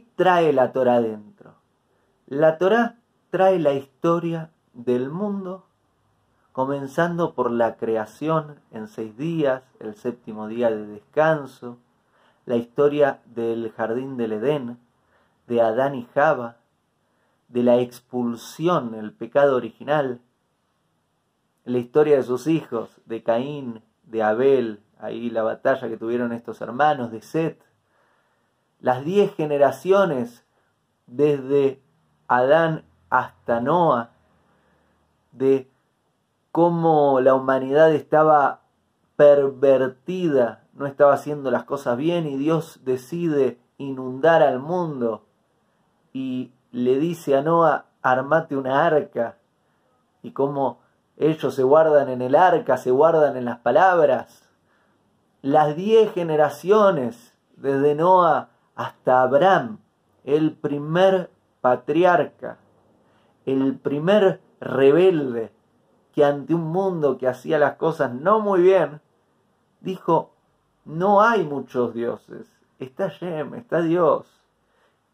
¿qué trae la Torah dentro? La Torah trae la historia del mundo, comenzando por la creación en seis días, el séptimo día de descanso, la historia del jardín del Edén, de Adán y Java, de la expulsión, el pecado original, la historia de sus hijos, de Caín, de Abel, ahí la batalla que tuvieron estos hermanos, de Set, las diez generaciones desde Adán hasta Noah, de cómo la humanidad estaba pervertida, no estaba haciendo las cosas bien y Dios decide inundar al mundo y le dice a Noah, armate una arca y cómo ellos se guardan en el arca, se guardan en las palabras. Las diez generaciones, desde Noah hasta Abraham, el primer patriarca, el primer rebelde que ante un mundo que hacía las cosas no muy bien, dijo, no hay muchos dioses, está Shem, está Dios.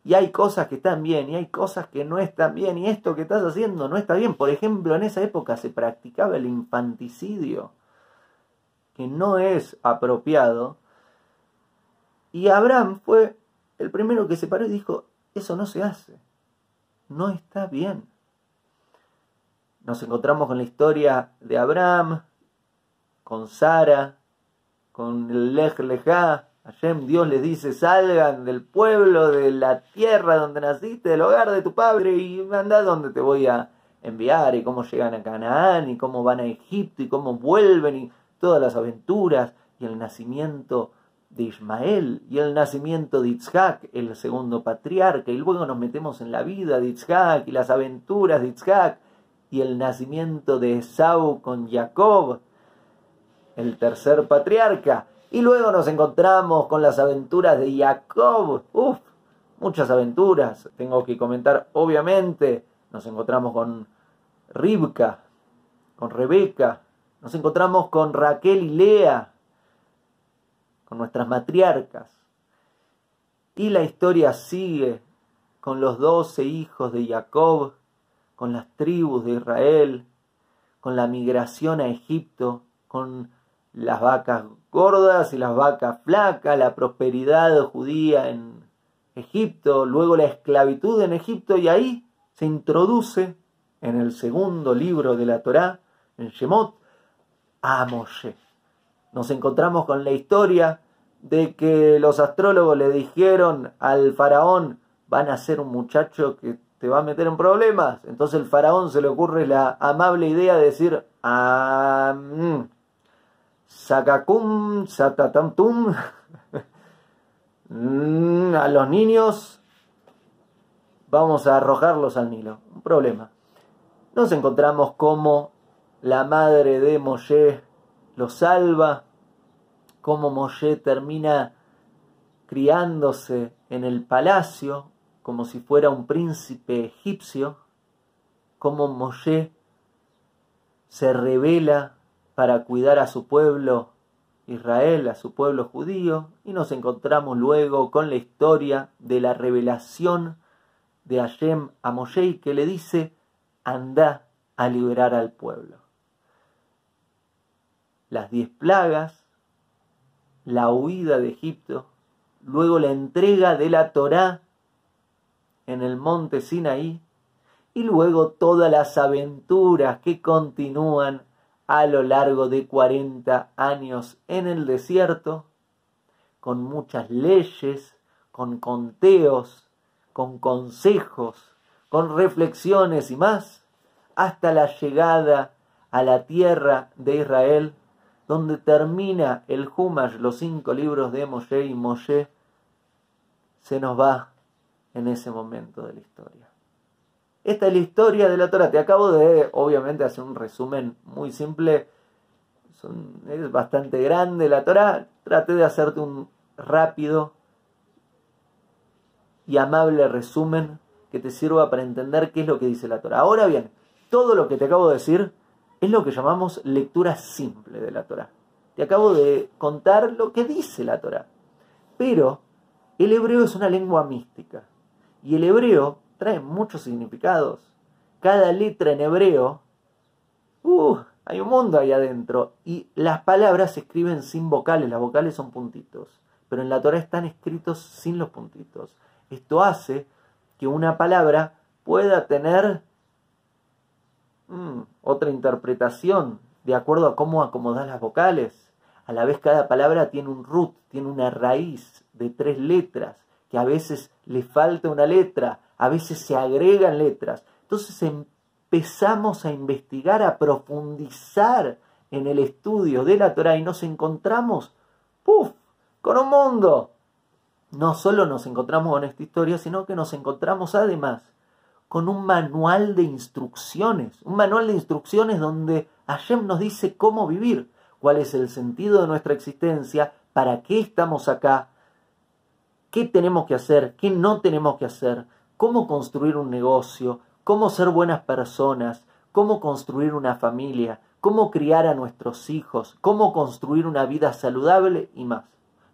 Y hay cosas que están bien y hay cosas que no están bien. Y esto que estás haciendo no está bien. Por ejemplo, en esa época se practicaba el infanticidio, que no es apropiado. Y Abraham fue el primero que se paró y dijo, eso no se hace. No está bien. Nos encontramos con la historia de Abraham, con Sara, con el Lej Lejá. Hashem, Dios les dice, salgan del pueblo, de la tierra donde naciste, del hogar de tu padre, y anda donde te voy a enviar, y cómo llegan a Canaán, y cómo van a Egipto, y cómo vuelven, y todas las aventuras, y el nacimiento de Ismael, y el nacimiento de Itzhak, el segundo patriarca, y luego nos metemos en la vida de Itzhak, y las aventuras de Itzhak, y el nacimiento de Esau con Jacob, el tercer patriarca. Y luego nos encontramos con las aventuras de Jacob. Uf, muchas aventuras. Tengo que comentar, obviamente, nos encontramos con Ribka, con Rebeca, nos encontramos con Raquel y Lea, con nuestras matriarcas. Y la historia sigue con los doce hijos de Jacob, con las tribus de Israel, con la migración a Egipto, con las vacas gordas y las vacas flacas, la prosperidad judía en Egipto, luego la esclavitud en Egipto y ahí se introduce en el segundo libro de la Torá, en Shemot, a. Nos encontramos con la historia de que los astrólogos le dijeron al faraón, van a ser un muchacho que te va a meter en problemas. Entonces el faraón se le ocurre la amable idea de decir, ah, Sakakum, Satatantum, mm, a los niños vamos a arrojarlos al Nilo. Un problema. Nos encontramos como la madre de Moshe lo salva, como Moshe termina criándose en el palacio, como si fuera un príncipe egipcio, como Moshe se revela para cuidar a su pueblo Israel, a su pueblo judío, y nos encontramos luego con la historia de la revelación de Hashem a Moshe que le dice, anda a liberar al pueblo. Las diez plagas, la huida de Egipto, luego la entrega de la Torá en el monte Sinaí y luego todas las aventuras que continúan a lo largo de 40 años en el desierto, con muchas leyes, con conteos, con consejos, con reflexiones y más, hasta la llegada a la tierra de Israel, donde termina el Humash, los cinco libros de Moshe y Moshe se nos va en ese momento de la historia. Esta es la historia de la Torah. Te acabo de, obviamente, hacer un resumen muy simple. es bastante grande la Torah. Traté de hacerte un rápido y amable resumen que te sirva para entender qué es lo que dice la Torah. Ahora bien, todo lo que te acabo de decir es lo que llamamos lectura simple de la Torah. Te acabo de contar lo que dice la Torah. Pero El hebreo es una lengua mística y el hebreo trae muchos significados. Cada letra en hebreo, uh, hay un mundo ahí adentro y las palabras se escriben sin vocales, las vocales son puntitos, pero en la Torah están escritos sin los puntitos. Esto hace que una palabra pueda tener mm, otra interpretación de acuerdo a cómo acomodar las vocales. A la vez cada palabra tiene un root, tiene una raíz de tres letras, que a veces le falta una letra, a veces se agregan letras. Entonces empezamos a investigar, a profundizar en el estudio de la Torah y nos encontramos, ¡puf!, con un mundo. No solo nos encontramos con esta historia, sino que nos encontramos además con un manual de instrucciones, un manual de instrucciones donde Hashem nos dice cómo vivir, cuál es el sentido de nuestra existencia, para qué estamos acá, qué tenemos que hacer, qué no tenemos que hacer, cómo construir un negocio, cómo ser buenas personas, cómo construir una familia, cómo criar a nuestros hijos, cómo construir una vida saludable y más.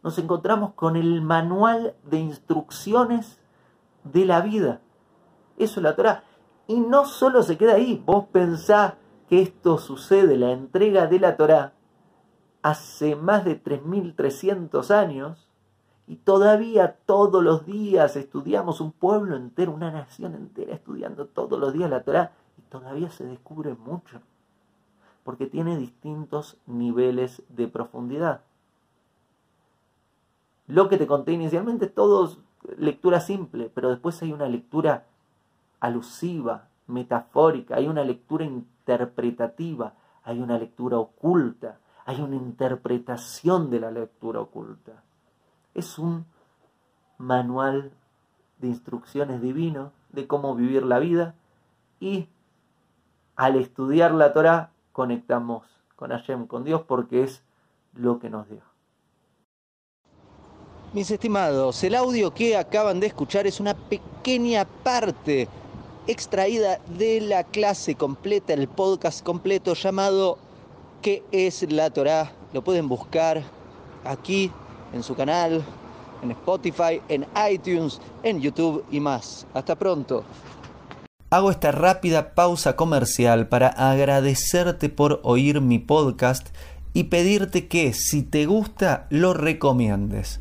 Nos encontramos con el manual de instrucciones de la vida. Eso es la Torah. Y no solo se queda ahí, vos pensás que esto sucede, la entrega de la Torah, hace más de 3.300 años, y todavía todos los días estudiamos un pueblo entero, una nación entera estudiando todos los días la Torah, y todavía se descubre mucho, porque tiene distintos niveles de profundidad. Lo que te conté inicialmente es todo lectura simple, pero después hay una lectura alusiva, metafórica, hay una lectura interpretativa, hay una lectura oculta, hay una interpretación de la lectura oculta. Es un manual de instrucciones divino de cómo vivir la vida y al estudiar la Torah conectamos con Hashem, con Dios, porque es lo que nos dio. Mis estimados, el audio que acaban de escuchar es una pequeña parte extraída de la clase completa, el podcast completo llamado ¿Qué es la Torah? Lo pueden buscar aquí en su canal, en Spotify, en iTunes, en YouTube y más. Hasta pronto. Hago esta rápida pausa comercial para agradecerte por oír mi podcast y pedirte que si te gusta lo recomiendes.